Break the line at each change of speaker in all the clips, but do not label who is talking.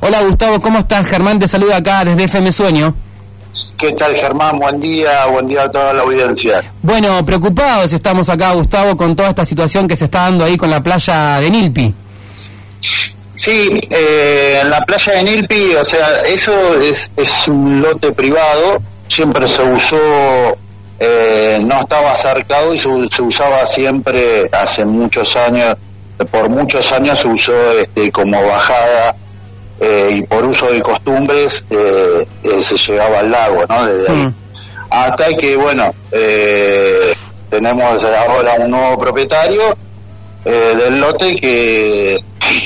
Hola Gustavo, ¿cómo estás? Germán te saluda acá desde FM Sueño.
¿Qué tal Germán? Buen día, buen día a toda la audiencia.
Bueno, preocupados estamos acá, Gustavo, con toda esta situación que se está dando ahí con la playa de Nilpi.
Sí, eh, en la playa de Nilpi, o sea, eso es, es un lote privado, siempre se usó, eh, no estaba cercado y se, se usaba siempre hace muchos años, por muchos años se usó este, como bajada eh, y por uso de costumbres eh, eh, se llegaba al lago, ¿no? Desde ahí.
Mm.
Hasta que, bueno, eh, tenemos ahora un nuevo propietario eh, del lote que,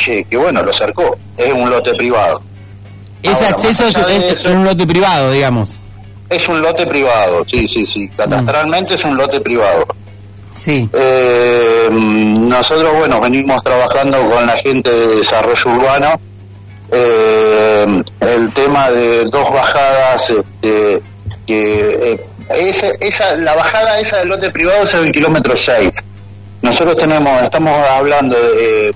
que, que, bueno, lo cercó. Es un lote privado.
Ese
Ahora,
acceso es, es
eso-
un lote privado, digamos.
Es un lote privado, sí, sí, sí. Catastralmente es un lote privado.
Sí.
Eh, nosotros, bueno, venimos trabajando con la gente de desarrollo urbano. Eh, el tema de dos bajadas, este, que eh, esa, esa, la bajada esa del lote privado es el kilómetro 6. Nosotros tenemos, estamos hablando de,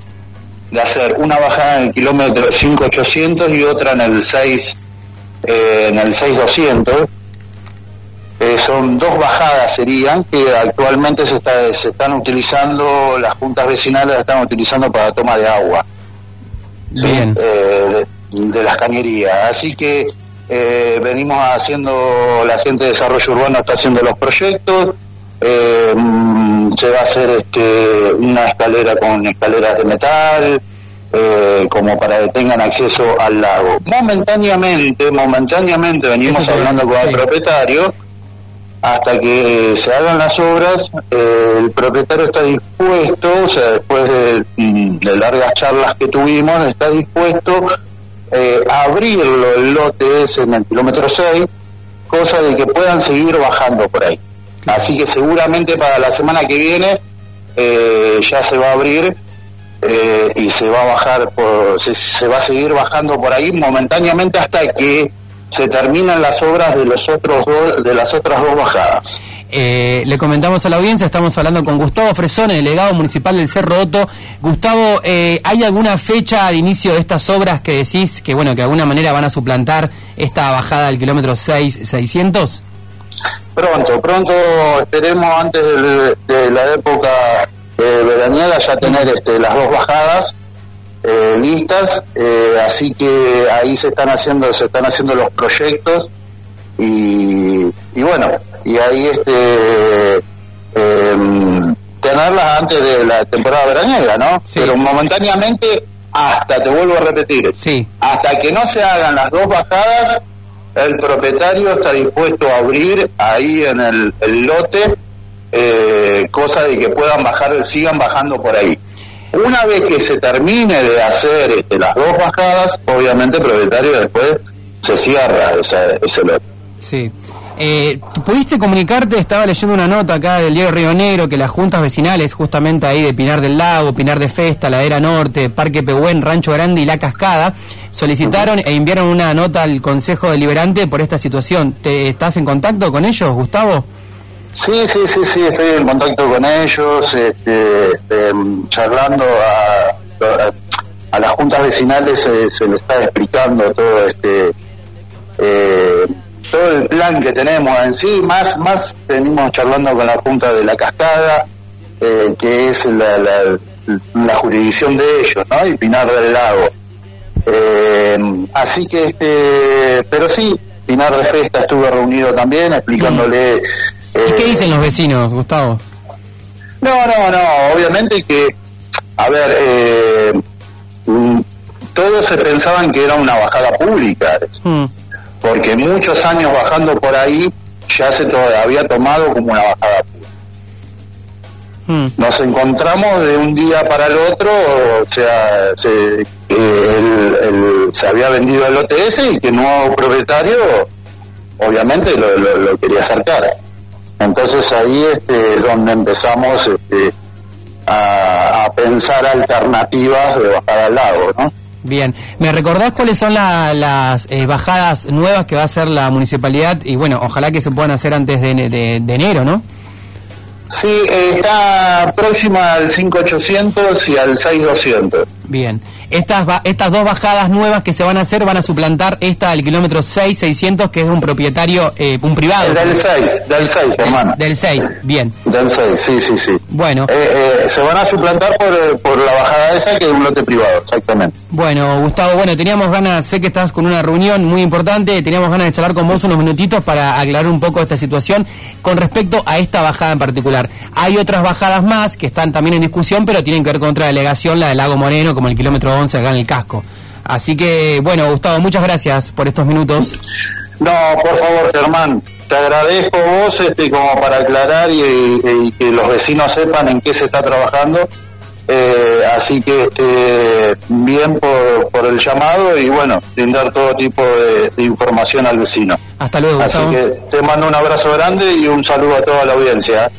de hacer una bajada en el kilómetro 5800 y otra en el 6, eh, en el 6200. Eh, son dos bajadas serían que actualmente se, está, se están utilizando, las juntas vecinales las están utilizando para toma de agua Eh, de, de las cañerías. Así que eh, venimos haciendo, la gente de desarrollo urbano está haciendo los proyectos, eh, mm, se va a hacer este, una escalera con escaleras de metal, eh, como para que tengan acceso al lago. Momentáneamente, momentáneamente venimos hablando con el propietario hasta que se hagan las obras, eh, el propietario está dispuesto, o sea, después de, largas charlas que tuvimos, está dispuesto eh, a abrirlo el lote ese en el kilómetro 6, cosa de que puedan seguir bajando por ahí. Así que seguramente para la semana que viene eh, ya se va a abrir y se va a bajar, se va a seguir bajando por ahí momentáneamente hasta que se terminan las obras de los otros de las otras dos bajadas.
Eh, le comentamos a la audiencia, estamos hablando con Gustavo Fresone, delegado municipal del Cerro Otto. Gustavo, eh, ¿hay alguna fecha de inicio de estas obras que decís que, bueno, que de alguna manera van a suplantar esta bajada del kilómetro 6, 600?
Pronto, pronto esperemos antes de, la época eh, veraniega ya tener este, las dos bajadas eh, listas, eh, así que ahí se están haciendo, se están haciendo los proyectos y, y bueno, y ahí este em, tenerlas antes de la temporada veraniega, ¿no?
Sí.
Pero momentáneamente hasta, te vuelvo a repetir,
Sí.
hasta que no se hagan las dos bajadas, el propietario está dispuesto a abrir ahí en el, el lote, eh, cosa de que puedan bajar, sigan bajando por ahí. Una vez que se termine de hacer este, las dos bajadas, obviamente el propietario después se cierra ese lote.
Sí. Eh, ¿tú ¿Pudiste comunicarte? Estaba leyendo una nota acá del Diego Río Negro que las juntas vecinales, justamente ahí de Pinar del Lago, Pinar de Festa, Ladera Norte, Parque Pehuen, Rancho Grande y La Cascada, solicitaron e enviaron una nota al Consejo Deliberante por esta situación. ¿Te estás en contacto con ellos, Gustavo?
Sí, sí, sí, sí, estoy en contacto con ellos, este, em, charlando a, a las juntas vecinales se, se les está explicando todo este eh, todo el plan que tenemos en sí, más más venimos charlando con la junta de la cascada, eh, que es la, la, la jurisdicción de ellos, ¿no? Y Pinar del Lago. Eh, así que, este, pero sí, Pinar de Festa estuve reunido también explicándole.
¿Y
eh,
qué dicen los vecinos, Gustavo?
No, no, no, obviamente que, a ver, eh, mm, todos se pensaban que era una bajada pública,
Hmm,
porque muchos años bajando por ahí ya se to- había tomado como una bajada pública.
hmm.
Nos encontramos de un día para el otro, o sea, se, eh, el- el- se había vendido el OTS y que el nuevo propietario obviamente lo, lo- lo quería acercar. Entonces ahí este, es donde empezamos este, a, a pensar alternativas de bajar al lago, ¿no?
Bien, ¿me recordás cuáles son la- las eh, bajadas nuevas que va a hacer la municipalidad? Y bueno, ojalá que se puedan hacer antes de, de- de enero, ¿no?
Sí, eh, está próxima al 5800 y al 6200.
Bien. Estas, estas dos bajadas nuevas que se van a hacer van a suplantar esta del kilómetro 6, 600, que es de un propietario, eh, un privado.
Del 6, del 6, hermano.
Del 6, bien.
Del 6, sí, sí, sí.
Bueno.
Eh, eh, se van a suplantar por, por la bajada esa que es un lote privado, exactamente.
Bueno, Gustavo, bueno, teníamos ganas, sé que estás con una reunión muy importante, teníamos ganas de charlar con vos unos minutitos para aclarar un poco esta situación con respecto a esta bajada en particular. Hay otras bajadas más que están también en discusión, pero tienen que ver con otra delegación, la del Lago Moreno, como el kilómetro 11 acá en el casco. Así que, bueno, Gustavo, muchas gracias por estos minutos.
No, por favor, Germán, te agradezco vos este, como para aclarar y, que los vecinos sepan en qué se está trabajando. Eh, así que este, bien por, por, el llamado y bueno, brindar todo tipo de, información al vecino.
Hasta luego.
Así que te mando un abrazo grande y un saludo a toda la audiencia.